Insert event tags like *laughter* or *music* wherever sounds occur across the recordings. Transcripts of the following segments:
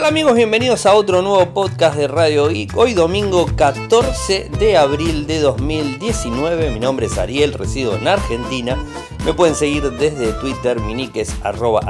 tal amigos? Bienvenidos a otro nuevo podcast de Radio Geek. Hoy domingo 14 de abril de 2019. Mi nombre es Ariel, resido en Argentina. Me pueden seguir desde Twitter, mi nick es arroba.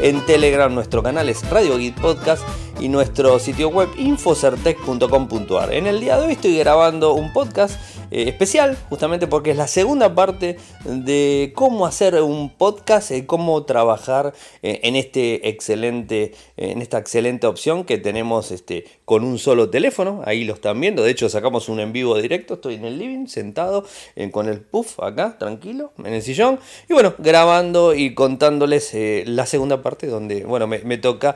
En Telegram nuestro canal es Radio Geek Podcast y nuestro sitio web infocertec.com.ar. En el día de hoy estoy grabando un podcast eh, especial, justamente porque es la segunda parte de cómo hacer un podcast, y cómo trabajar eh, en este excelente, en esta excelente opción que tenemos este, con un solo teléfono. Ahí lo están viendo. De hecho, sacamos un en vivo directo. Estoy en el living, sentado eh, con el puff acá, tranquilo, en el sillón. Y bueno, grabando y contándoles la segunda parte donde, bueno, me toca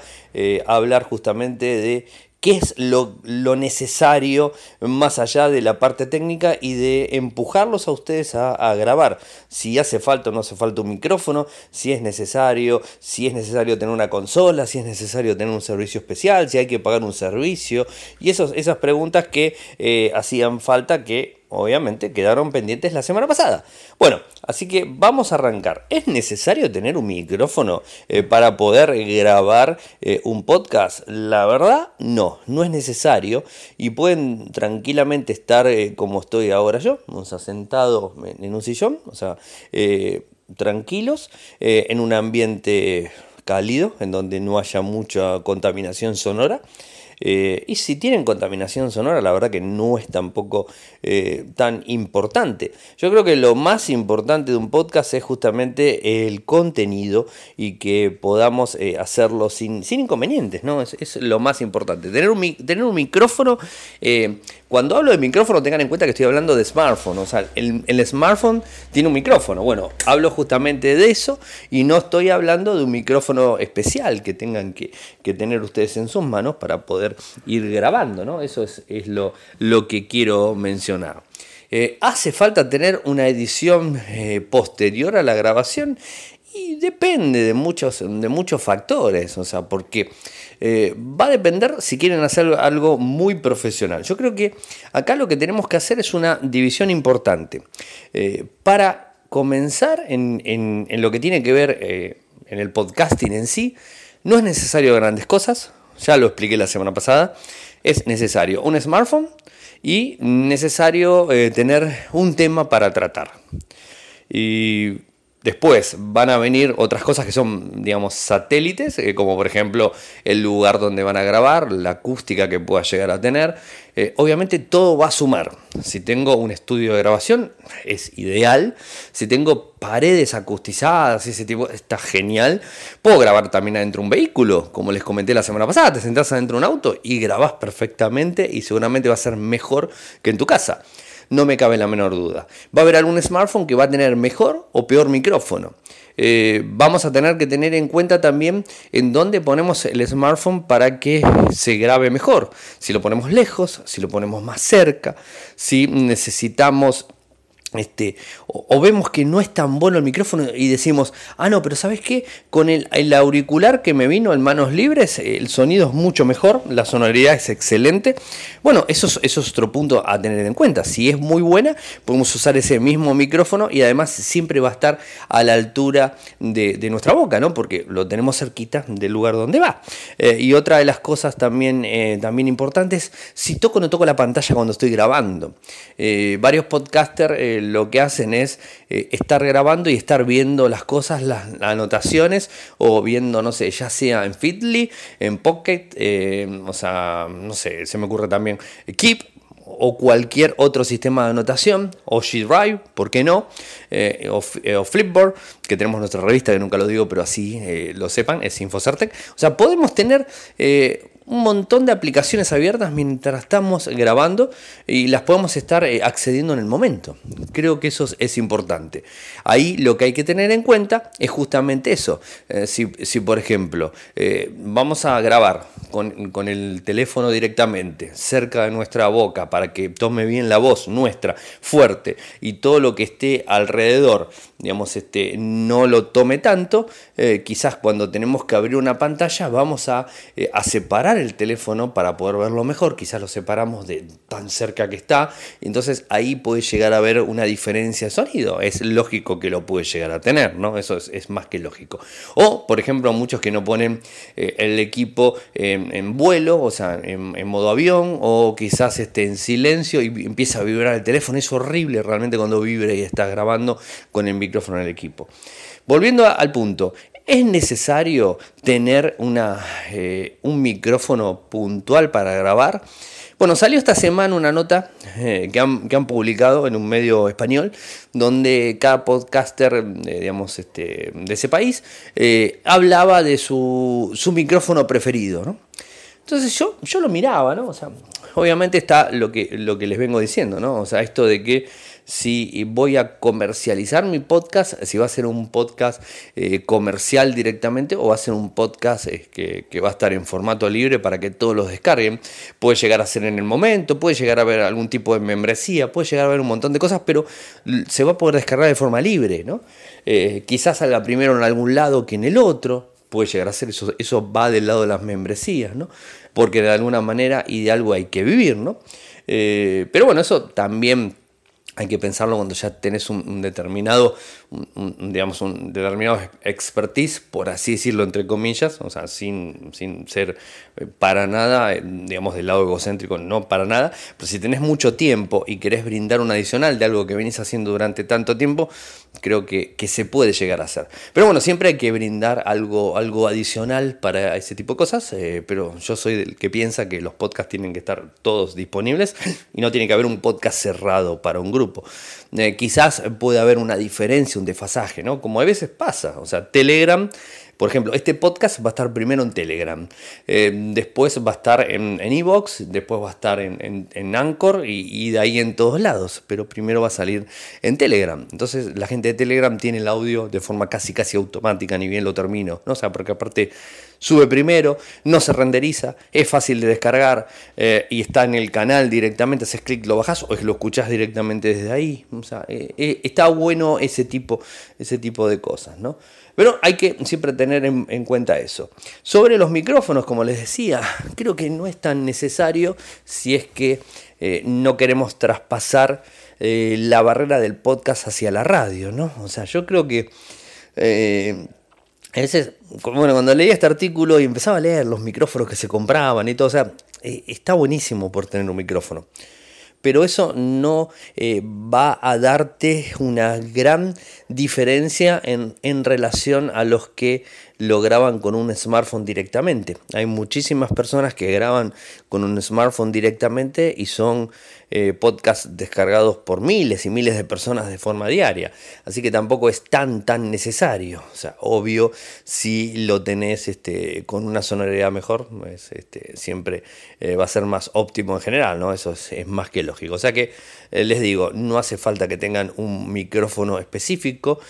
hablar justamente de qué es lo, necesario más allá de la parte técnica y de empujarlos a ustedes a, grabar. Si hace falta o no hace falta un micrófono, si es necesario, si es necesario tener una consola, si es necesario tener un servicio especial, si hay que pagar un servicio y esos, esas preguntas que eh, hacían falta que obviamente quedaron pendientes la semana pasada. Bueno, así que vamos a arrancar. ¿Es necesario tener un micrófono eh, para poder grabar eh, un podcast? La verdad, no, no es necesario y pueden tranquilamente estar eh, como estoy ahora yo, o sea, en un sillón, o sea, tranquilos, en un ambiente cálido, en donde no haya mucha contaminación sonora. Eh, y si tienen contaminación sonora, la verdad que no es tampoco eh, tan importante. Yo creo que lo más importante de un podcast es justamente el contenido y que podamos eh, hacerlo sin, sin, inconvenientes, ¿no? Es, lo más importante. Tener un, tener un micrófono, cuando hablo de micrófono tengan en cuenta que estoy hablando de smartphone, o sea, el, el smartphone tiene un micrófono. Bueno, hablo justamente de eso y no estoy hablando de un micrófono especial que tengan que, que tener ustedes en sus manos para poder ir grabando, ¿no? Eso es, lo, que quiero mencionar. Eh, ¿Hace falta tener una edición eh, posterior a la grabación? Y depende de muchos, de muchos factores, o sea, porque eh, va a depender si quieren hacer algo muy profesional. Yo creo que acá lo que tenemos que hacer es una división importante. para comenzar en, en, lo que tiene que ver en el podcasting en sí, no es necesario grandes cosas, ya lo expliqué la semana pasada, es necesario un smartphone y necesario eh, tener un tema para tratar. Y Después van a venir otras cosas que son, digamos, satélites, eh, como por ejemplo el lugar donde van a grabar, la acústica que pueda llegar a tener. Eh, obviamente todo va a sumar. Si tengo un estudio de grabación, es ideal. Si tengo paredes acustizadas, ese tipo, está genial. Puedo grabar también adentro de un vehículo, como les comenté la semana pasada. Te sentás adentro de un auto y grabás perfectamente y seguramente va a ser mejor que en tu casa no me cabe la menor duda. Va a haber algún smartphone que va a tener mejor o peor micrófono. Eh, vamos a tener que tener en cuenta también en dónde ponemos el smartphone para que se grabe mejor. Si lo ponemos lejos, si lo ponemos más cerca, si necesitamos este, o, vemos que no es tan bueno el micrófono y decimos, ah, no, pero ¿sabes qué? Con el, auricular que me vino en manos libres, el sonido es mucho mejor, la sonoridad es excelente. Bueno, eso es, otro punto a tener en cuenta. Si es muy buena, podemos usar ese mismo micrófono y además siempre va a estar a la altura de, nuestra boca, ¿no? Porque lo tenemos cerquita del lugar donde va. Eh, y otra de las cosas también, eh, también importantes, si toco o no toco la pantalla cuando estoy grabando. Eh, varios podcasters lo que hacen es eh, estar grabando y estar viendo las cosas, las, anotaciones, o viendo, no sé, ya sea en Fitly, en Pocket, eh, o sea, no sé, se me ocurre también Keep, o cualquier otro sistema de anotación, o G-Drive, ¿por qué no? Eh, o, Flipboard, que tenemos nuestra revista, que nunca lo digo, pero así lo sepan, es Infocertec. O sea, podemos tener un montón de aplicaciones abiertas mientras estamos grabando y las podemos estar eh, accediendo en el momento. Creo que eso es importante. Ahí lo que hay que tener en cuenta es justamente eso. Eh, si, por ejemplo eh, vamos a grabar con, con, el teléfono directamente cerca de nuestra boca para que tome bien la voz nuestra fuerte y todo lo que esté alrededor digamos, este, no lo tome tanto, quizás cuando tenemos que abrir una pantalla vamos a, a separar el teléfono para poder verlo mejor, quizás lo separamos de tan cerca que está, entonces ahí puede llegar a haber una diferencia de sonido, es lógico que lo puede llegar a tener, ¿no? Eso es, más que lógico. O, por ejemplo, muchos que no ponen eh, el equipo en, vuelo, o sea, en, modo avión, o quizás esté en silencio y empieza a vibrar el teléfono, es horrible realmente cuando vibre y estás grabando con el micrófono en el equipo. Volviendo al punto, ¿Es necesario tener eh, un micrófono puntual para grabar? Bueno, salió esta semana una nota eh, que, han, publicado en un medio español, donde cada podcaster eh, digamos, este, de ese país hablaba de su, micrófono preferido. ¿no? Entonces yo, yo lo miraba, ¿no? O sea, obviamente está lo que, lo que les vengo diciendo, ¿no? O sea, esto de que si voy a comercializar mi podcast, si va a ser un podcast eh, comercial directamente o va a ser un podcast eh, que, va a estar en formato libre para que todos los descarguen. Puede llegar a ser en el momento, puede llegar a haber algún tipo de membresía, puede llegar a haber un montón de cosas, pero se va a poder descargar de forma libre, ¿no? Eh, quizás salga primero en algún lado que en el otro, puede llegar a ser eso, eso va del lado de las membresías, ¿no? Porque de alguna manera y de algo hay que vivir, ¿no? pero bueno, eso también hay que pensarlo cuando ya tenés un, determinado, digamos, un determinado expertise, por así decirlo, entre comillas, o sea, sin, sin ser eh, para nada, eh, digamos, del lado egocéntrico, no para nada, pero si tenés mucho tiempo y querés brindar un adicional de algo que venís haciendo durante tanto tiempo, creo que, que se puede llegar a hacer. Pero bueno, siempre hay que brindar algo, algo adicional para ese tipo de cosas, eh, pero yo soy del que piensa que los podcasts tienen que estar todos disponibles y no tiene que haber un podcast cerrado para un grupo eh, quizás puede haber una diferencia, un desfasaje, ¿no? Como a veces pasa. O sea, Telegram, por ejemplo, este podcast va a estar primero en Telegram, eh, después va a estar en Evox, después va a estar en, Anchor y, de ahí en todos lados, pero primero va a salir en Telegram. Entonces la gente de Telegram tiene el audio de forma casi casi automática, ni bien lo termino, ¿no? O sea, porque aparte sube primero, no se renderiza, es fácil de descargar eh, y está en el canal directamente, haces clic, lo bajas o lo escuchás directamente desde ahí. O sea, eh, está bueno ese tipo, ese tipo de cosas, ¿no? Pero hay que siempre tener en, cuenta eso. Sobre los micrófonos, como les decía, creo que no es tan necesario si es que no queremos traspasar la barrera del podcast hacia la radio, ¿no? O sea, yo creo que veces, bueno, cuando leía este artículo y empezaba a leer los micrófonos que se compraban y todo, o sea, eh, está buenísimo por tener un micrófono. Pero eso no eh, va a darte una gran diferencia en, en relación a los que lo graban con un smartphone directamente. Hay muchísimas personas que graban con un smartphone directamente y son eh, podcasts descargados por miles y miles de personas de forma diaria. Así que tampoco es tan, tan necesario. O sea, obvio, si lo tenés este, con una sonoridad mejor, pues, este, siempre eh, va a ser más óptimo en general, ¿no? Eso es, más que lógico. O sea que eh, les digo, no hace falta que tengan un micrófono específico.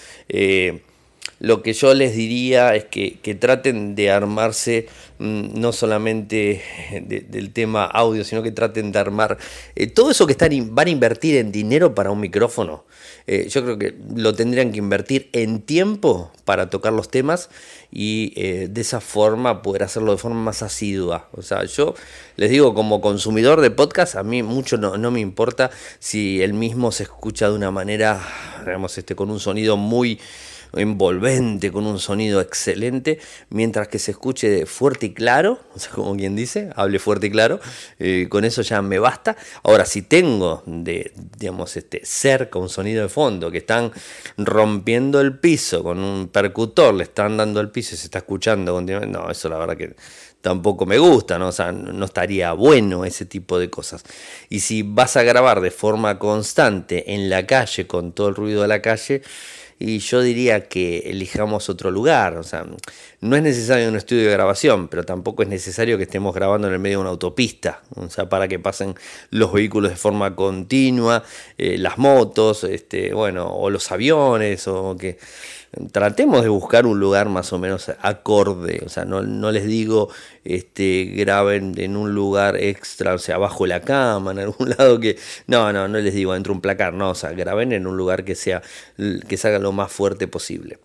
Lo que yo les diría es que, traten de armarse mm, no solamente del tema audio, sino que traten de armar eh, todo eso que están, van a invertir en dinero para un micrófono. Eh, yo creo que lo tendrían que invertir en tiempo para tocar los temas y eh, de esa forma poder hacerlo de forma más asidua. O sea, yo les digo, como consumidor de podcast, a mí mucho no, no me importa si el mismo se escucha de una manera, digamos, este, con un sonido muy envolvente, con un sonido excelente, mientras que se escuche fuerte y claro, *laughs* o sea, como quien dice, hable fuerte y claro, eh, con eso ya me basta. Ahora, si tengo de, digamos, este, cerca un sonido de fondo, que están rompiendo el piso con un percutor, le están dando el piso y se está escuchando continuamente, no, eso la verdad que tampoco me gusta, ¿no? O sea, no estaría bueno ese tipo de cosas. Y si vas a grabar de forma constante en la calle, con todo el ruido de la calle, y yo diría que elijamos otro lugar. O sea, no es necesario un estudio de grabación, pero tampoco es necesario que estemos grabando en el medio de una autopista, o sea, para que pasen los vehículos de forma continua, eh, las motos, este, bueno, o los aviones, o que tratemos de buscar un lugar más o menos acorde, o sea, no, les digo este, graben en un lugar extra, o sea, bajo la cama, en algún *laughs* lado que, no, no, no les digo dentro de un placar, no, o sea, graben en un lugar que sea, que se haga lo más fuerte posible.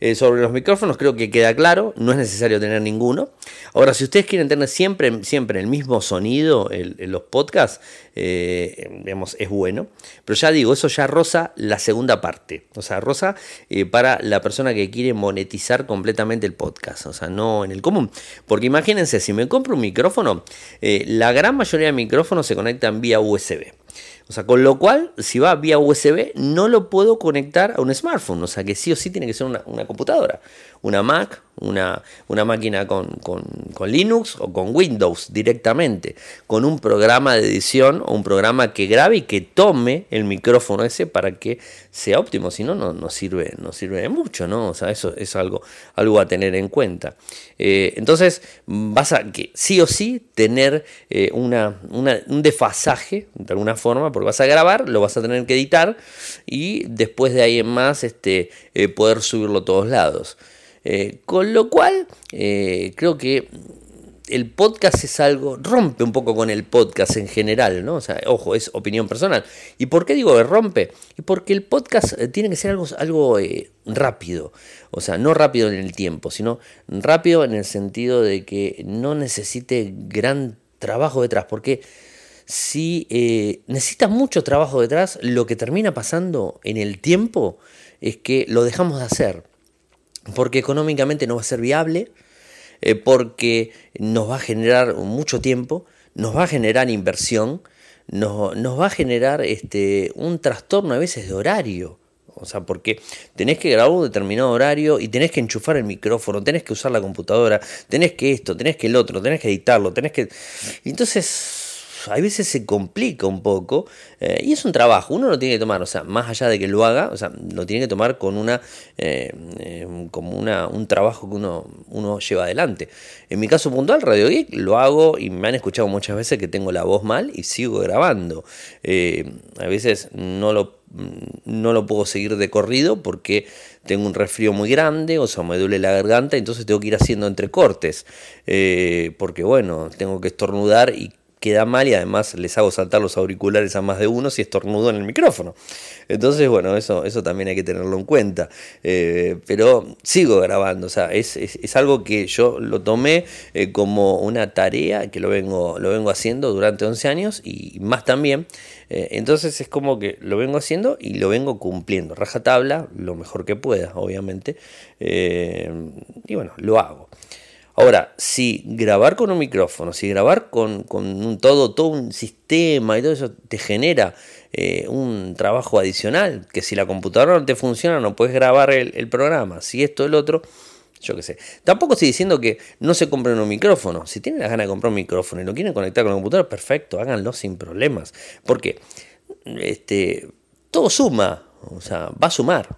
Eh, sobre los micrófonos creo que queda claro, no es necesario tener ninguno. Ahora, si ustedes quieren tener siempre, siempre el mismo sonido en, los podcasts, eh, es bueno. Pero ya digo, eso ya rosa la segunda parte. O sea, rosa eh, para la persona que quiere monetizar completamente el podcast. O sea, no en el común. Porque imagínense, si me compro un micrófono, la gran mayoría de micrófonos se conectan vía USB. O sea, con lo cual, si va vía USB, no lo puedo conectar a un smartphone. O sea, que sí o sí tiene que ser una, una computadora una Mac, una, una máquina con, Linux o con Windows directamente, con un programa de edición o un programa que grabe y que tome el micrófono ese para que sea óptimo, si no, no sirve, no sirve de mucho, ¿no? O sea, eso es algo, algo a tener en cuenta. Eh, entonces, vas a que sí o sí tener eh, una, un desfasaje de alguna forma, porque vas a grabar, lo vas a tener que editar y después de ahí en más este, eh, poder subirlo a todos lados. Eh, con lo cual, eh, creo que el podcast es algo, rompe un poco con el podcast en general, ¿no? O sea, ojo, es opinión personal. ¿Y por qué digo que rompe? Y porque el podcast eh, tiene que ser algo, algo rápido. O sea, no rápido en el tiempo, sino rápido en el sentido de que no necesite gran trabajo detrás. Porque si necesita mucho trabajo detrás, lo que termina pasando en el tiempo es que lo dejamos de hacer porque económicamente no va a ser viable, eh, porque nos va a generar mucho tiempo, nos va a generar inversión, nos, nos va a generar este, un trastorno a veces de horario. O sea, porque tenés que grabar un determinado horario y tenés que enchufar el micrófono, tenés que usar la computadora, tenés que esto, tenés que el otro, tenés que editarlo, tenés que... Entonces a veces se complica un poco eh, y es un trabajo, uno lo tiene que tomar, o sea, más allá de que lo haga, o sea, lo tiene que tomar con una, eh, eh, como una, un trabajo que uno, uno lleva adelante. En mi caso puntual, Radio Geek, lo hago y me han escuchado muchas veces que tengo la voz mal y sigo grabando. a veces no lo, no lo puedo seguir de corrido porque tengo un resfrío muy grande, o sea, me duele la garganta, entonces tengo que ir haciendo entrecortes, porque bueno, tengo que estornudar y queda mal y además les hago saltar los auriculares a más de uno si estornudo en el micrófono. Entonces, bueno, eso, eso también hay que tenerlo en cuenta. Eh, pero sigo grabando, o sea, es, algo que yo lo tomé eh, como una tarea que lo vengo, lo vengo haciendo durante 11 años y más también. Eh, entonces es como que lo vengo haciendo y lo vengo cumpliendo. Rajatabla, lo mejor que pueda, obviamente. y bueno, lo hago. Ahora, si grabar con un micrófono, si grabar con, un todo, todo un sistema y todo eso te genera eh, un trabajo adicional, que si la computadora no te funciona no puedes grabar el, programa, si esto, el otro, yo qué sé. Tampoco estoy diciendo que no se compren un micrófono. Si tienen la gana de comprar un micrófono y lo quieren conectar con la computadora, perfecto, háganlo sin problemas. Porque este, todo suma, o sea, va a sumar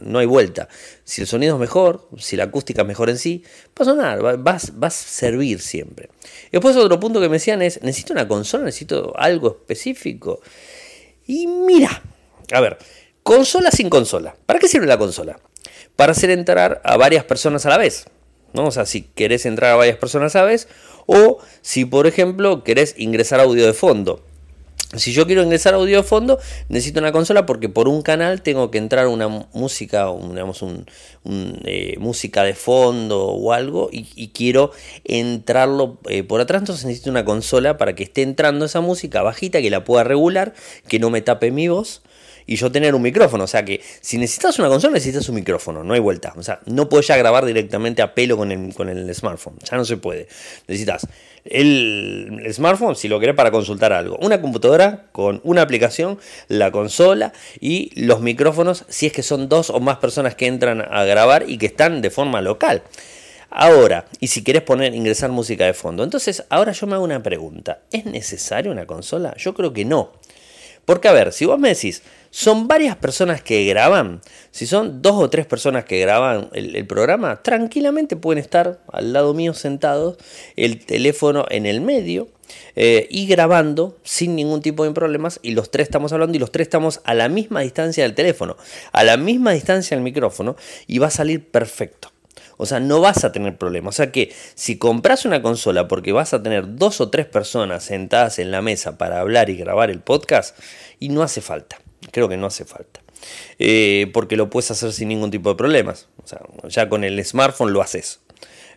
no hay vuelta. Si el sonido es mejor, si la acústica es mejor en sí, va a sonar, va, a servir siempre. después otro punto que me decían es, necesito una consola, necesito algo específico. Y mira, a ver, consola sin consola. ¿Para qué sirve la consola? Para hacer entrar a varias personas a la vez. ¿no? O sea, si querés entrar a varias personas a la vez, o si por ejemplo querés ingresar audio de fondo. Si yo quiero ingresar audio fondo, necesito una consola porque por un canal tengo que entrar una música, digamos, un, eh, música de fondo o algo y, quiero entrarlo eh, por atrás. Entonces necesito una consola para que esté entrando esa música bajita, que la pueda regular, que no me tape mi voz y yo tener un micrófono. O sea que si necesitas una consola, necesitas un micrófono, no hay vuelta. O sea, no puedes ya grabar directamente a pelo con el, con el smartphone, ya no se puede. Necesitas el, smartphone si lo querés para consultar algo, una computadora con una aplicación, la consola y los micrófonos si es que son dos o más personas que entran a grabar y que están de forma local. Ahora, y si querés poner, ingresar música de fondo. Entonces, ahora yo me hago una pregunta. ¿Es necesaria una consola? Yo creo que no. Porque, a ver, si vos me decís, son varias personas que graban. Si son dos o tres personas que graban el, programa, tranquilamente pueden estar al lado mío sentados, el teléfono en el medio eh, y grabando sin ningún tipo de problemas. Y los tres estamos hablando y los tres estamos a la misma distancia del teléfono, a la misma distancia del micrófono y va a salir perfecto. O sea, no vas a tener problemas. O sea que si compras una consola porque vas a tener dos o tres personas sentadas en la mesa para hablar y grabar el podcast, y no hace falta. Creo que no hace falta. Eh, porque lo puedes hacer sin ningún tipo de problemas. O sea, ya con el smartphone lo haces.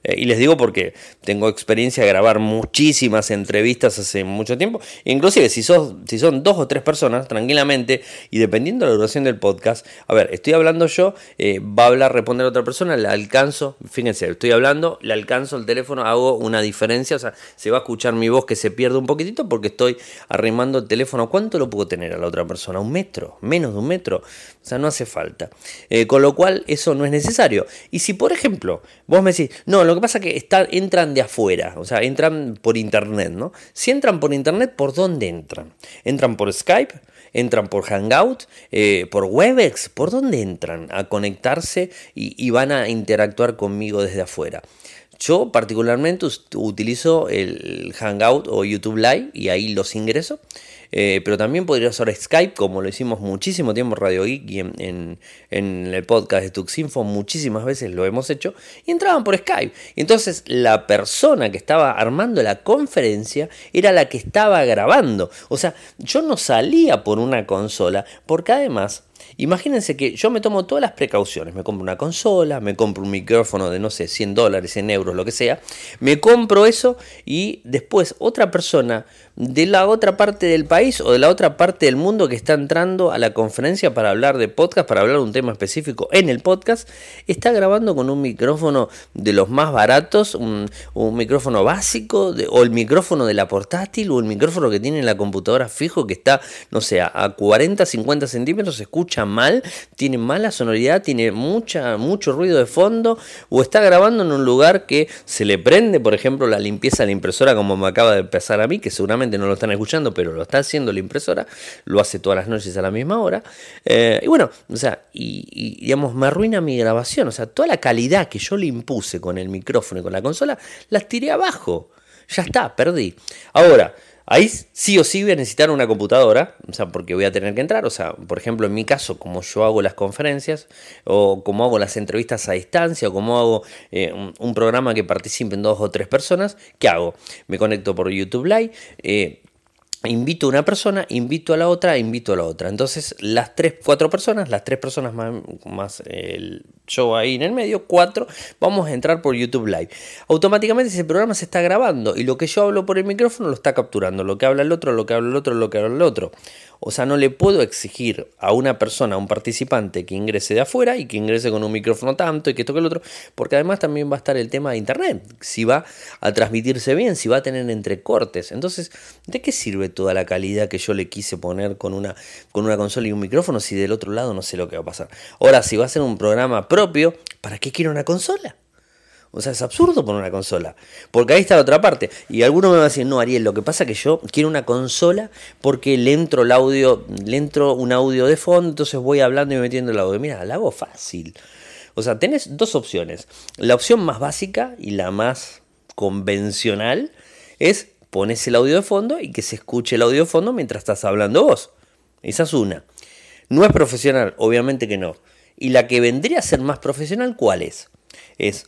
Eh, y les digo porque tengo experiencia de grabar muchísimas entrevistas hace mucho tiempo. Inclusive si, sos, si son dos o tres personas, tranquilamente, y dependiendo de la duración del podcast, a ver, estoy hablando yo, eh, va a hablar, responder otra persona, le alcanzo, fíjense, estoy hablando, le alcanzo el teléfono, hago una diferencia, o sea, se va a escuchar mi voz que se pierde un poquitito porque estoy arrimando el teléfono. ¿Cuánto lo puedo tener a la otra persona? ¿Un metro? ¿Menos de un metro? O sea, no hace falta. Eh, con lo cual, eso no es necesario. Y si, por ejemplo, vos me decís, no, lo que pasa es que entran de afuera, o sea, entran por internet, ¿no? Si entran por internet, ¿por dónde entran? ¿Entran por Skype? ¿Entran por Hangout? Eh, ¿Por Webex? ¿Por dónde entran a conectarse y, van a interactuar conmigo desde afuera? Yo particularmente utilizo el Hangout o YouTube Live y ahí los ingreso. Eh, pero también podría usar Skype, como lo hicimos muchísimo tiempo en Radio Geek y en, el podcast de Tuxinfo, muchísimas veces lo hemos hecho, y entraban por Skype. Y entonces la persona que estaba armando la conferencia era la que estaba grabando. O sea, yo no salía por una consola, porque además Imagínense que yo me tomo todas las precauciones, me compro una consola, me compro un micrófono de no sé, 100 dólares, 100 euros, lo que sea, me compro eso y después otra persona de la otra parte del país o de la otra parte del mundo que está entrando a la conferencia para hablar de podcast, para hablar de un tema específico en el podcast, está grabando con un micrófono de los más baratos, un, micrófono básico, o el micrófono de la portátil, o el micrófono que tiene en la computadora fijo que está, no sé, a 40, 50 centímetros, se escucha mal, tiene mala sonoridad, tiene mucha, mucho ruido de fondo, o está grabando en un lugar que se le prende, por ejemplo, la limpieza de la impresora, como me acaba de empezar a mí, que seguramente no lo están escuchando, pero lo está haciendo la impresora, lo hace todas las noches a la misma hora. Eh, y bueno, o sea, y, digamos, me arruina mi grabación, o sea, toda la calidad que yo le impuse con el micrófono y con la consola, las tiré abajo. Ya está, perdí. Ahora, Ahí sí o sí voy a necesitar una computadora, o sea, porque voy a tener que entrar, o sea, por ejemplo, en mi caso, como yo hago las conferencias, o como hago las entrevistas a distancia, o como hago eh, un, programa que participen dos o tres personas, ¿qué hago? Me conecto por YouTube Live, eh, invito a una persona, invito a la otra, invito a la otra. Entonces, las tres, cuatro personas, las tres personas más, más el show ahí en el medio, cuatro, vamos a entrar por YouTube Live. Automáticamente ese programa se está grabando y lo que yo hablo por el micrófono lo está capturando. Lo que habla el otro, lo que habla el otro, lo que habla el otro. O sea, no le puedo exigir a una persona, a un participante que ingrese de afuera y que ingrese con un micrófono tanto y que toque el otro, porque además también va a estar el tema de internet, si va a transmitirse bien, si va a tener entrecortes. Entonces, ¿de qué sirve toda la calidad que yo le quise poner con una, con una consola y un micrófono si del otro lado no sé lo que va a pasar? Ahora, si va a ser un programa propio, ¿para qué quiero una consola? O sea, es absurdo poner una consola. Porque ahí está la otra parte. Y alguno me va a decir, no, Ariel, lo que pasa es que yo quiero una consola porque le entro el audio, le entro un audio de fondo, entonces voy hablando y metiendo el audio. Mira, la hago fácil. O sea, tenés dos opciones. La opción más básica y la más convencional es pones el audio de fondo y que se escuche el audio de fondo mientras estás hablando vos. Esa es una. No es profesional, obviamente que no. Y la que vendría a ser más profesional, ¿cuál es? Es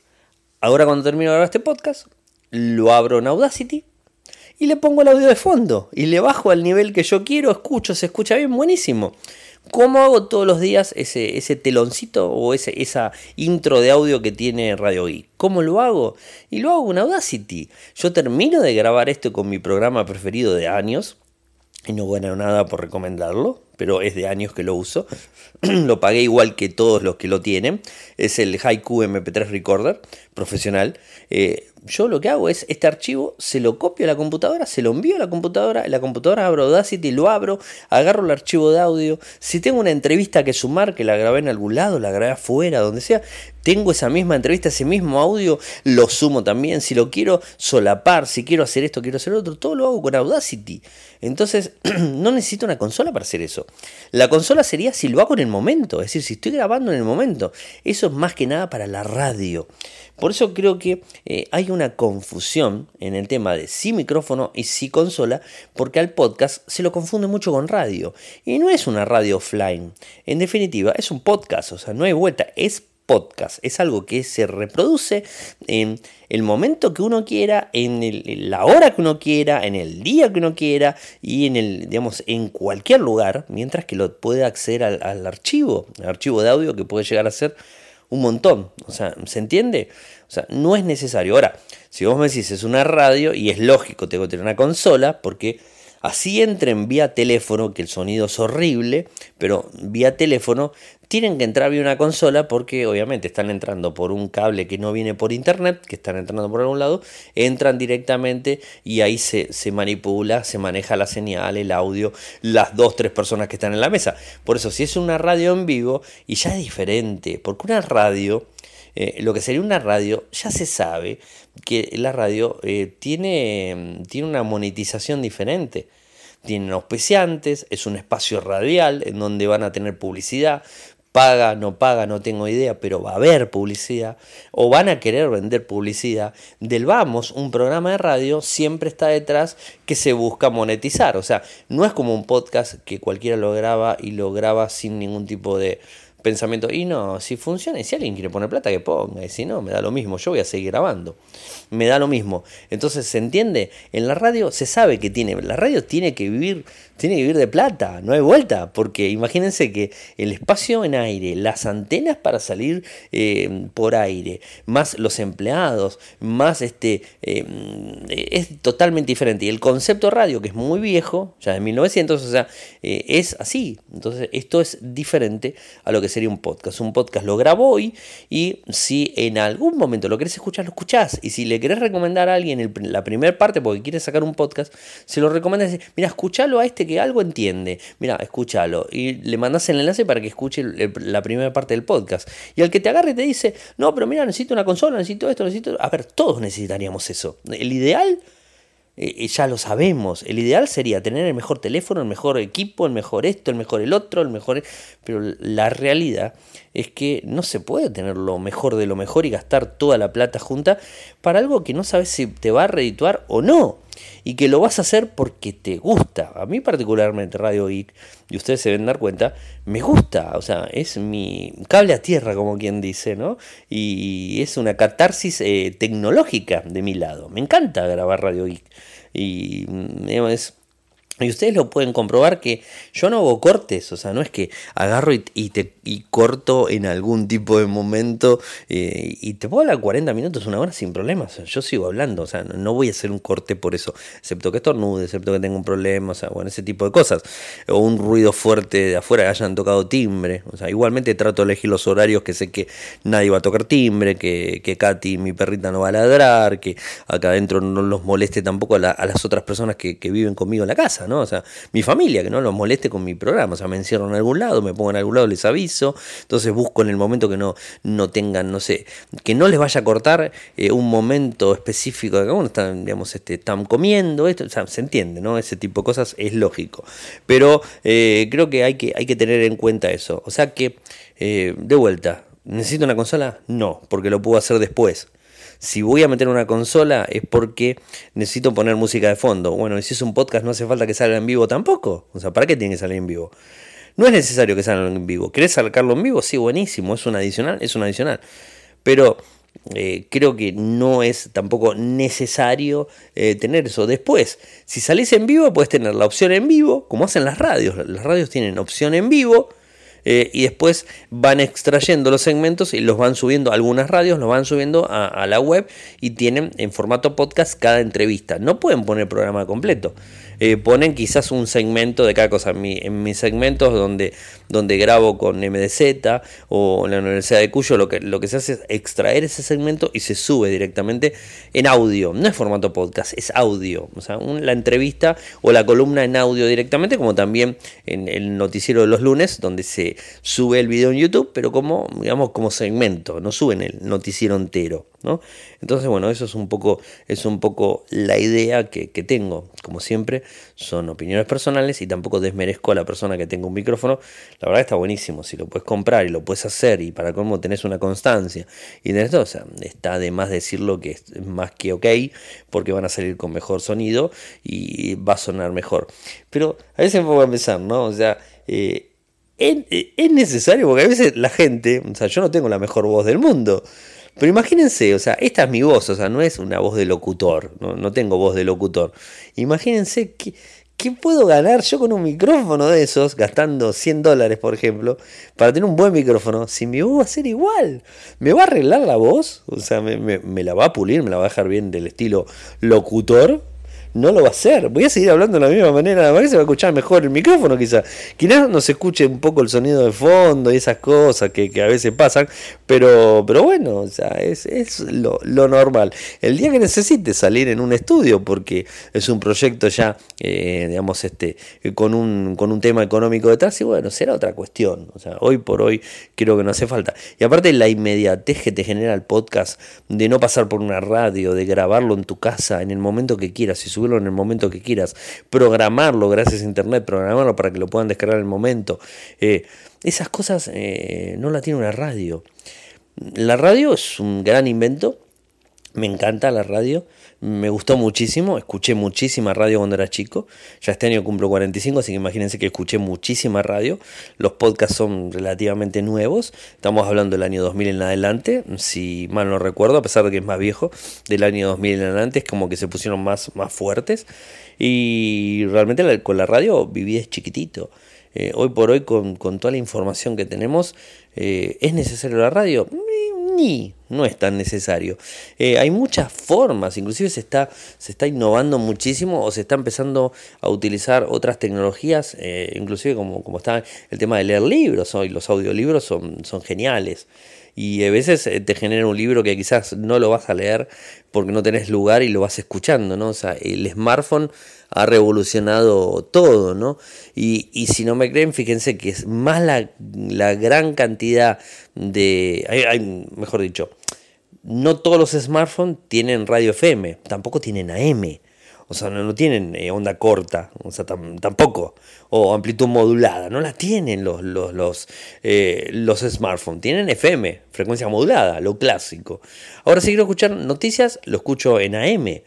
Ahora cuando termino de grabar este podcast, lo abro en Audacity y le pongo el audio de fondo y le bajo al nivel que yo quiero, escucho, se escucha bien, buenísimo. ¿Cómo hago todos los días ese, ese teloncito o ese, esa intro de audio que tiene Radio Geek? ¿Cómo lo hago? Y lo hago en Audacity. Yo termino de grabar esto con mi programa preferido de años, y no gano nada por recomendarlo, pero es de años que lo uso. *clears throat* lo pagué igual que todos los que lo tienen. Es el Haiku MP3 Recorder profesional. Eh, yo lo que hago es este archivo, se lo copio a la computadora, se lo envío a la computadora, la computadora abro Audacity, lo abro, agarro el archivo de audio. Si tengo una entrevista que sumar, que la grabé en algún lado, la grabé afuera, donde sea, tengo esa misma entrevista, ese mismo audio, lo sumo también. Si lo quiero solapar, si quiero hacer esto, quiero hacer otro, todo lo hago con Audacity. Entonces, *clears throat* no necesito una consola para hacer eso. La consola sería si lo hago en el momento, es decir, si estoy grabando en el momento. Eso es más que nada para la radio. Por eso creo que eh, hay una confusión en el tema de si micrófono y si consola, porque al podcast se lo confunde mucho con radio. Y no es una radio offline. En definitiva, es un podcast, o sea, no hay vuelta, es podcast. Es algo que se reproduce en el momento que uno quiera, en, la hora que uno quiera, en el día que uno quiera y en el, digamos, en cualquier lugar, mientras que lo puede acceder al, al archivo, al archivo de audio que puede llegar a ser un montón. O sea, ¿se entiende? O sea, no es necesario. Ahora, si vos me decís es una radio y es lógico, tengo que tener una consola porque Así entren vía teléfono, que el sonido es horrible, pero vía teléfono tienen que entrar vía una consola porque obviamente están entrando por un cable que no viene por internet, que están entrando por algún lado, entran directamente y ahí se, manipula, se maneja la señal, el audio, las dos, tres personas que están en la mesa. Por eso, si es una radio en vivo, y ya es diferente, porque una radio... Eh, lo que sería una radio, ya se sabe que la radio eh, tiene, tiene una monetización diferente. Tienen auspiciantes, es un espacio radial en donde van a tener publicidad. Paga, no paga, no tengo idea, pero va a haber publicidad. O van a querer vender publicidad. Del Vamos, un programa de radio, siempre está detrás que se busca monetizar. O sea, no es como un podcast que cualquiera lo graba y lo graba sin ningún tipo de, pensamiento, y no, si funciona, y si alguien quiere poner plata, que ponga, y si no, me da lo mismo, yo voy a seguir grabando, me da lo mismo. Entonces, ¿se entiende? En la radio se sabe que tiene, la radio tiene que vivir tiene que vivir de plata, no hay vuelta, porque imagínense que el espacio en aire, las antenas para salir eh, por aire, más los empleados, más este, eh, es totalmente diferente. Y el concepto radio, que es muy viejo, ya de 1900, o sea, eh, es así. Entonces, esto es diferente a lo que sería un podcast. Un podcast lo grabo hoy y si en algún momento lo querés escuchar, lo escuchás. Y si le querés recomendar a alguien la primera parte porque quieres sacar un podcast, se lo recomiendas, mira, escúchalo a este que algo entiende. Mira, escúchalo. Y le mandas el enlace para que escuche la primera parte del podcast. Y al que te agarre te dice, no, pero mira, necesito una consola, necesito esto, necesito... A ver, todos necesitaríamos eso. El ideal eh, eh, ya lo sabemos. El ideal sería tener el mejor teléfono, el mejor equipo, el mejor esto, el mejor el otro, el mejor... Pero la realidad es que no se puede tener lo mejor de lo mejor y gastar toda la plata junta para algo que no sabes si te va a redituar o no y que lo vas a hacer porque te gusta. A mí particularmente Radio Geek, y ustedes se deben dar cuenta, me gusta, o sea, es mi cable a tierra, como quien dice, ¿no? Y es una catarsis eh, tecnológica de mi lado. Me encanta grabar Radio Geek. Y mm, es y ustedes lo pueden comprobar que yo no hago cortes, o sea, no es que agarro y, te, y corto en algún tipo de momento eh, y te puedo hablar 40 minutos, una hora sin problemas. yo sigo hablando, o sea, no voy a hacer un corte por eso, excepto que estornude, excepto que tenga un problema, o sea, bueno, ese tipo de cosas. O un ruido fuerte de afuera que hayan tocado timbre. O sea, igualmente trato de elegir los horarios que sé que nadie va a tocar timbre, que, que Katy, mi perrita, no va a ladrar, que acá adentro no los moleste tampoco a, las otras personas que viven conmigo en la casa. ¿No? O sea, mi familia, que no los moleste con mi programa, o sea, me encierro en algún lado, me pongo en algún lado, les aviso, entonces busco en el momento que no, no tengan, no sé, que no les vaya a cortar eh, un momento específico de que uno están, digamos, este, están comiendo, esto, se entiende, ¿no? Ese tipo de cosas es lógico, pero eh, creo que hay, que hay que tener en cuenta eso, o sea que, eh, de vuelta, ¿necesito una consola? No, porque lo puedo hacer después si voy a meter una consola es porque necesito poner música de fondo. Bueno, y si es un podcast no hace falta que salga en vivo tampoco. O sea, ¿para qué tiene que salir en vivo? No es necesario que salga en vivo. ¿Querés sacarlo en vivo? Sí, buenísimo. Es un adicional, es un adicional. Pero eh, creo que no es tampoco necesario eh, tener eso. Después, si salís en vivo, puedes tener la opción en vivo, como hacen las radios. Las radios tienen opción en vivo eh, y después van extrayendo los segmentos y los van subiendo, algunas radios los van subiendo a, la web y tienen en formato podcast cada entrevista. No pueden poner programa completo. Eh, ponen quizás un segmento de cada cosa. En, mis segmentos donde, donde grabo con MDZ o en la Universidad de Cuyo, lo que, lo que se hace es extraer ese segmento y se sube directamente en audio. No es formato podcast, es audio. O sea, la entrevista o la columna en audio directamente, como también en el noticiero de los lunes, donde se sube el video en YouTube, pero como, digamos, como segmento, no suben el noticiero entero, ¿no? Entonces, bueno, eso es un poco, es un poco la idea que, tengo. Como siempre, son opiniones personales y tampoco desmerezco a la persona que tenga un micrófono. La verdad está buenísimo, si lo puedes comprar y lo puedes hacer y para cómo tenés una constancia y tenés todo, o sea, está de más decirlo que es más que ok, porque van a salir con mejor sonido y va a sonar mejor. Pero a veces me pongo a pensar, ¿no? O sea, eh, es, necesario, porque a veces la gente, o sea, yo no tengo la mejor voz del mundo. Pero imagínense, o sea, esta es mi voz, o sea, no es una voz de locutor, no, tengo voz de locutor. Imagínense qué, ¿Qué puedo ganar yo con un micrófono de esos, gastando 100 dólares, por ejemplo, para tener un buen micrófono? Si mi voz va a ser igual, ¿me va a arreglar la voz? O sea, me, me la va a pulir, me la va a dejar bien del estilo locutor no lo va a hacer. Voy a seguir hablando de la misma manera, que se va a escuchar mejor el micrófono quizá. Quizás no se escuche un poco el sonido de fondo y esas cosas que, a veces pasan, pero, pero bueno, o sea, es, es lo, normal. El día que necesite salir en un estudio, porque es un proyecto ya, eh, digamos, este, con un, con un tema económico detrás, y bueno, será otra cuestión. O sea, hoy por hoy creo que no hace falta. Y aparte la inmediatez que te genera el podcast, de no pasar por una radio, de grabarlo en tu casa en el momento que quieras y en el momento que quieras, programarlo gracias a internet, programarlo para que lo puedan descargar en el momento. Eh, esas cosas eh, no la tiene una radio. La radio es un gran invento, me encanta la radio, me gustó muchísimo, escuché muchísima radio cuando era chico, ya este año cumplo 45, así que imagínense que escuché muchísima radio, los podcasts son relativamente nuevos, estamos hablando del año 2000 en adelante, si mal no recuerdo, a pesar de que es más viejo, del año 2000 en adelante es como que se pusieron más, más fuertes y realmente con la radio viví de chiquitito. Eh, hoy por hoy con, toda la información que tenemos, eh, ¿es necesario la radio? Ni, no es tan necesario. Eh, hay muchas formas, inclusive se está, se está innovando muchísimo o se está empezando a utilizar otras tecnologías, inclusive como, como está el tema de leer libros, hoy los audiolibros son, son geniales y a veces te genera un libro que quizás no lo vas a leer porque no tenés lugar y lo vas escuchando, ¿no? O sea, el smartphone ha revolucionado todo, ¿no? Y, y si no me creen, fíjense que es más la, la gran cantidad de... Mejor dicho, no todos los smartphones tienen radio FM, tampoco tienen AM. O sea, no, tienen eh, onda corta, o sea, tampoco. O amplitud modulada, no la tienen los, los, los, eh, los smartphones. Tienen FM, frecuencia modulada, lo clásico. Ahora, si quiero escuchar noticias, lo escucho en AM.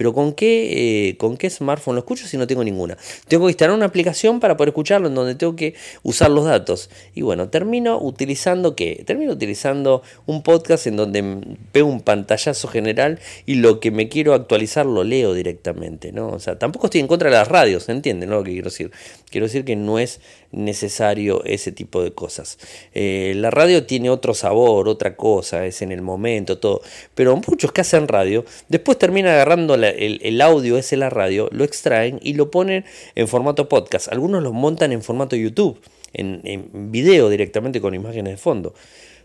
Pero ¿con qué, eh, ¿con qué smartphone lo escucho si no tengo ninguna? Tengo que instalar una aplicación para poder escucharlo en donde tengo que usar los datos. Y bueno, termino utilizando qué? Termino utilizando un podcast en donde veo un pantallazo general y lo que me quiero actualizar lo leo directamente, ¿no? O sea, tampoco estoy en contra de las radios, ¿entienden lo que quiero decir? Quiero decir que no es necesario ese tipo de cosas. Eh, la radio tiene otro sabor, otra cosa, es en el momento, todo. Pero muchos que hacen radio, después terminan agarrando la, el, audio ese la radio, lo extraen y lo ponen en formato podcast. Algunos lo montan en formato YouTube, en, en video directamente con imágenes de fondo.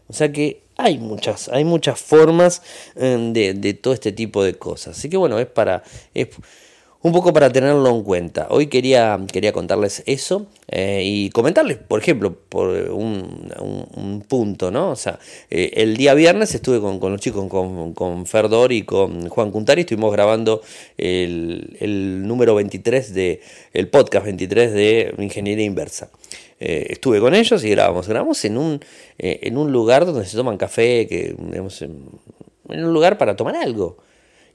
O sea que hay muchas, hay muchas formas eh, de, de, todo este tipo de cosas. Así que bueno, es para un poco para tenerlo en cuenta. Hoy quería, quería contarles eso eh, y comentarles, por ejemplo, por un, punto, ¿no? O sea, eh, el día viernes estuve con, los chicos, con, con, Ferdor y con Juan Cuntari, estuvimos grabando el, número 23 de, el podcast 23 de Ingeniería Inversa. Eh, estuve con ellos y grabamos. Grabamos en un, en un lugar donde se toman café, que, digamos, en un lugar para tomar algo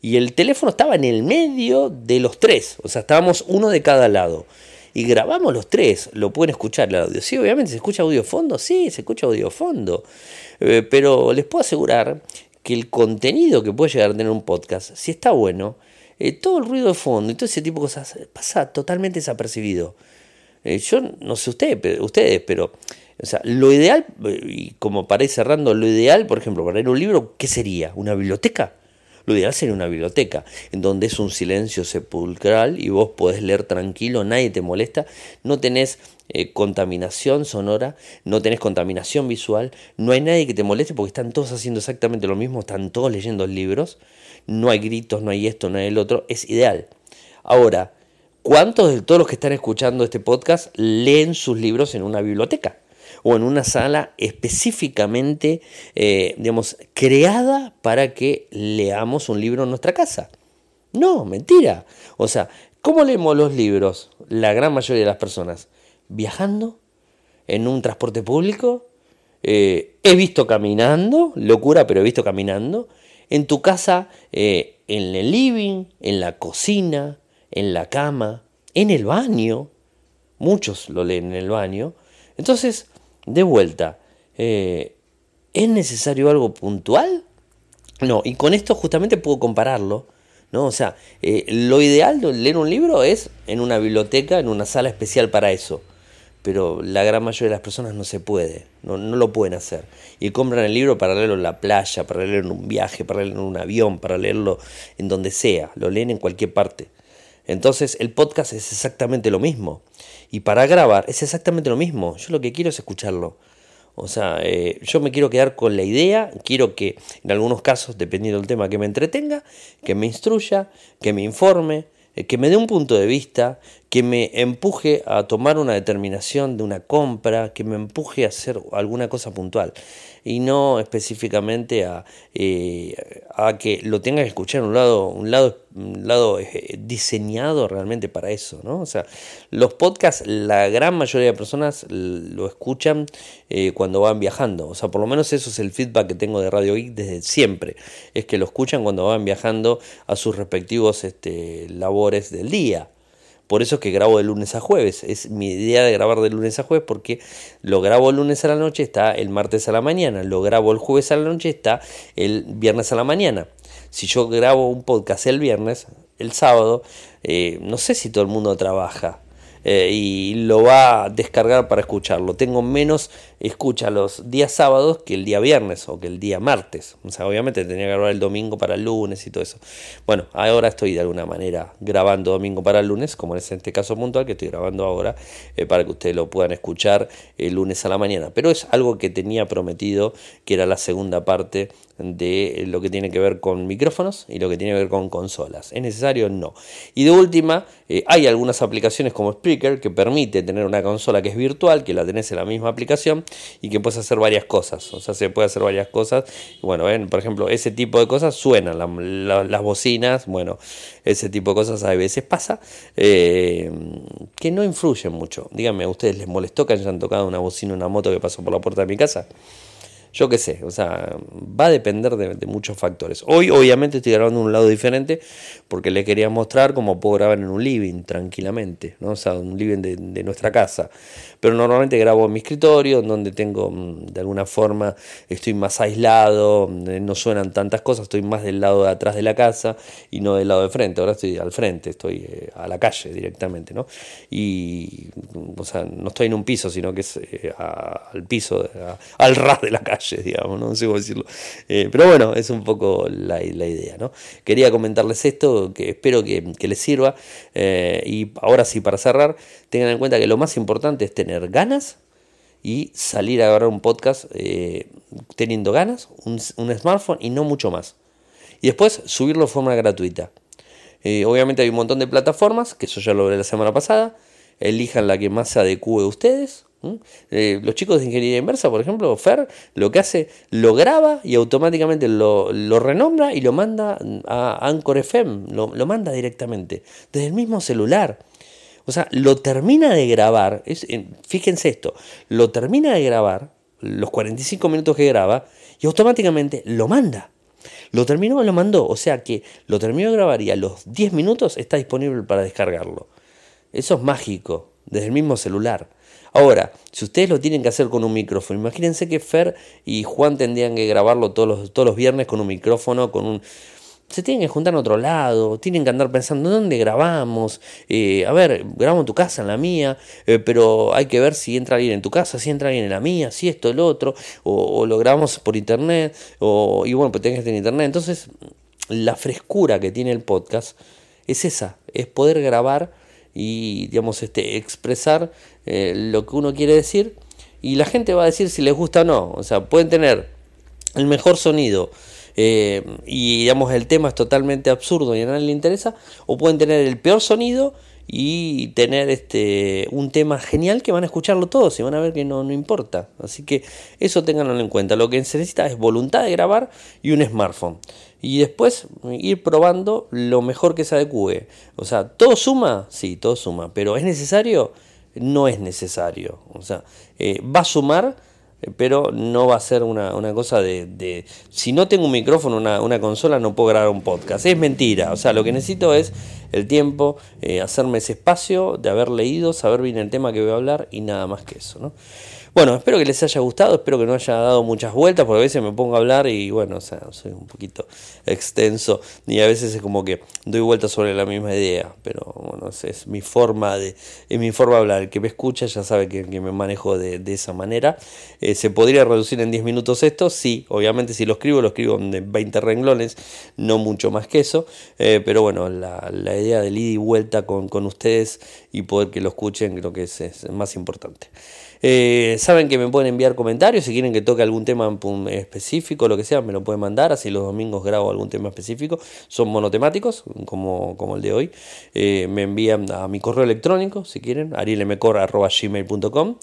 y el teléfono estaba en el medio de los tres, o sea, estábamos uno de cada lado. Y grabamos los tres, lo pueden escuchar el audio. Sí, obviamente se escucha audio fondo, sí, se escucha audio fondo. Eh, pero les puedo asegurar que el contenido que puede llegar a tener un podcast, si está bueno, eh, todo el ruido de fondo y todo ese tipo de cosas pasa totalmente desapercibido. Eh, yo no sé usted, ustedes, pero o sea, lo ideal, y como para ir cerrando, lo ideal, por ejemplo, para leer un libro, ¿qué sería? ¿Una biblioteca? Lo ideal sería una biblioteca, en donde es un silencio sepulcral y vos podés leer tranquilo, nadie te molesta, no tenés eh, contaminación sonora, no tenés contaminación visual, no hay nadie que te moleste porque están todos haciendo exactamente lo mismo, están todos leyendo libros, no hay gritos, no hay esto, no hay el otro, es ideal. Ahora, ¿cuántos de todos los que están escuchando este podcast leen sus libros en una biblioteca? O en una sala específicamente, eh, digamos, creada para que leamos un libro en nuestra casa. No, mentira. O sea, ¿cómo leemos los libros? La gran mayoría de las personas. Viajando, en un transporte público, eh, he visto caminando, locura, pero he visto caminando, en tu casa, eh, en el living, en la cocina, en la cama, en el baño. Muchos lo leen en el baño. Entonces, de vuelta, eh, ¿es necesario algo puntual? No, y con esto justamente puedo compararlo, ¿no? O sea, eh, lo ideal de leer un libro es en una biblioteca, en una sala especial para eso. Pero la gran mayoría de las personas no se puede, no, no lo pueden hacer. Y compran el libro para leerlo en la playa, para leerlo en un viaje, para leerlo en un avión, para leerlo en donde sea. Lo leen en cualquier parte. Entonces el podcast es exactamente lo mismo. Y para grabar es exactamente lo mismo. Yo lo que quiero es escucharlo. O sea, eh, yo me quiero quedar con la idea, quiero que en algunos casos, dependiendo del tema, que me entretenga, que me instruya, que me informe, eh, que me dé un punto de vista, que me empuje a tomar una determinación de una compra, que me empuje a hacer alguna cosa puntual y no específicamente a, eh, a que lo tenga que escuchar un lado, un lado, un lado eh, diseñado realmente para eso, ¿no? O sea, los podcasts, la gran mayoría de personas lo escuchan eh, cuando van viajando, o sea, por lo menos eso es el feedback que tengo de Radio Geek desde siempre, es que lo escuchan cuando van viajando a sus respectivos este, labores del día. Por eso es que grabo de lunes a jueves. Es mi idea de grabar de lunes a jueves porque lo grabo el lunes a la noche, está el martes a la mañana. Lo grabo el jueves a la noche, está el viernes a la mañana. Si yo grabo un podcast el viernes, el sábado, eh, no sé si todo el mundo trabaja. Eh, y lo va a descargar para escucharlo. Tengo menos escucha los días sábados que el día viernes o que el día martes. O sea, obviamente tenía que grabar el domingo para el lunes y todo eso. Bueno, ahora estoy de alguna manera grabando domingo para el lunes, como es en este caso puntual que estoy grabando ahora, eh, para que ustedes lo puedan escuchar el lunes a la mañana. Pero es algo que tenía prometido, que era la segunda parte de lo que tiene que ver con micrófonos y lo que tiene que ver con consolas. ¿Es necesario? No. Y de última, eh, hay algunas aplicaciones como Que permite tener una consola que es virtual, que la tenés en la misma aplicación y que puedes hacer varias cosas. O sea, se puede hacer varias cosas. Bueno, ven, por ejemplo, ese tipo de cosas suenan, las bocinas, bueno, ese tipo de cosas a veces pasa, eh, que no influyen mucho. Díganme, ¿a ustedes les molestó que hayan tocado una bocina, una moto que pasó por la puerta de mi casa? Yo qué sé, o sea, va a depender de, muchos factores. Hoy obviamente estoy grabando en un lado diferente porque le quería mostrar cómo puedo grabar en un living tranquilamente, ¿no? O sea, un living de, nuestra casa. Pero normalmente grabo en mi escritorio, donde tengo, mm, de alguna forma, estoy más aislado, mm, no suenan tantas cosas, estoy más del lado de atrás de la casa y no del lado de frente. Ahora estoy al frente, estoy eh, a la calle directamente, ¿no? Y, o sea, no estoy en un piso, sino que es eh, al piso, al ras de la calle *laughs* digamos, no, sé cómo decirlo. Eh, pero bueno, es un poco la, idea, ¿no? Quería comentarles esto, que espero que, les sirva. Eh, y ahora sí, para cerrar, tengan en cuenta que lo más importante es tener ganas y salir a grabar un podcast eh, teniendo ganas, un, smartphone y no mucho más. Y después subirlo de forma gratuita. obviamente hay un montón de plataformas, que eso ya lo veré la semana pasada. Elijan la que más se adecue a ustedes. Eh, los chicos de ingeniería inversa, por ejemplo, Fer, lo que hace, lo graba y automáticamente lo, renombra y lo manda a Anchor FM, lo, manda directamente, desde el mismo celular. O sea, lo termina de grabar, fíjense esto, lo termina de grabar, los 45 minutos que graba, y automáticamente lo manda. Lo terminó, lo mandó, o sea que lo terminó de grabar y a los 10 minutos está disponible para descargarlo. Eso es mágico, desde el mismo celular. Ahora, si ustedes lo tienen que hacer con un micrófono, imagínense que Fer y Juan tendrían que grabarlo todos los, todos los viernes con un micrófono, con un... Se tienen que juntar en otro lado, tienen que andar pensando dónde grabamos. Eh, a ver, grabamos en tu casa, en la mía, eh, pero hay que ver si entra alguien en tu casa, si entra alguien en la mía, si esto, el otro, o, lo grabamos por internet, o, y bueno, pues tenés que tener internet. Entonces, la frescura que tiene el podcast es esa, es poder grabar y digamos este expresar eh, lo que uno quiere decir y la gente va a decir si les gusta o no o sea pueden tener el mejor sonido eh, y digamos el tema es totalmente absurdo y a nadie le interesa o pueden tener el peor sonido y tener este un tema genial que van a escucharlo todos y van a ver que no, no importa. Así que eso tenganlo en cuenta. Lo que se necesita es voluntad de grabar y un smartphone. Y después ir probando lo mejor que se adecue. O sea, ¿todo suma? Sí, todo suma. Pero ¿es necesario? No es necesario. O sea, eh, va a sumar pero no va a ser una, cosa de, Si no tengo un micrófono, una, consola, no puedo grabar un podcast. Es mentira. O sea, lo que necesito es el tiempo, eh, hacerme ese espacio de haber leído, saber bien el tema que voy a hablar y nada más que eso. ¿no? Bueno, espero que les haya gustado, espero que no haya dado muchas vueltas, porque a veces me pongo a hablar y bueno, o sea, soy un poquito extenso y a veces es como que doy vueltas sobre la misma idea, pero bueno, es, mi forma de, es mi forma de hablar. El que me escucha ya sabe que, me manejo de, esa manera. Eh, ¿Se podría reducir en 10 minutos esto? Sí, obviamente si lo escribo, lo escribo en 20 renglones, no mucho más que eso, eh, pero bueno, la, idea del ida y vuelta con, con ustedes y poder que lo escuchen creo que es, es más importante. Eh, saben que me pueden enviar comentarios si quieren que toque algún tema específico, lo que sea, me lo pueden mandar. Así los domingos grabo algún tema específico. Son monotemáticos, como, como el de hoy. Eh, me envían a mi correo electrónico, si quieren, arielmcor.gmail.com.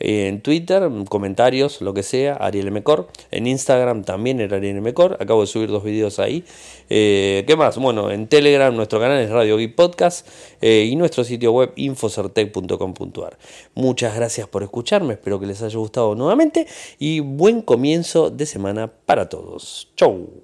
Eh, en Twitter, comentarios, lo que sea, arielmcor. En Instagram también era arielmcor. Acabo de subir dos videos ahí. ¿Qué más? Bueno, en Telegram nuestro canal es Radio Geek Podcast y nuestro sitio web infocertec.com.ar. Muchas gracias por escuchar espero que les haya gustado nuevamente y buen comienzo de semana para todos. Chau.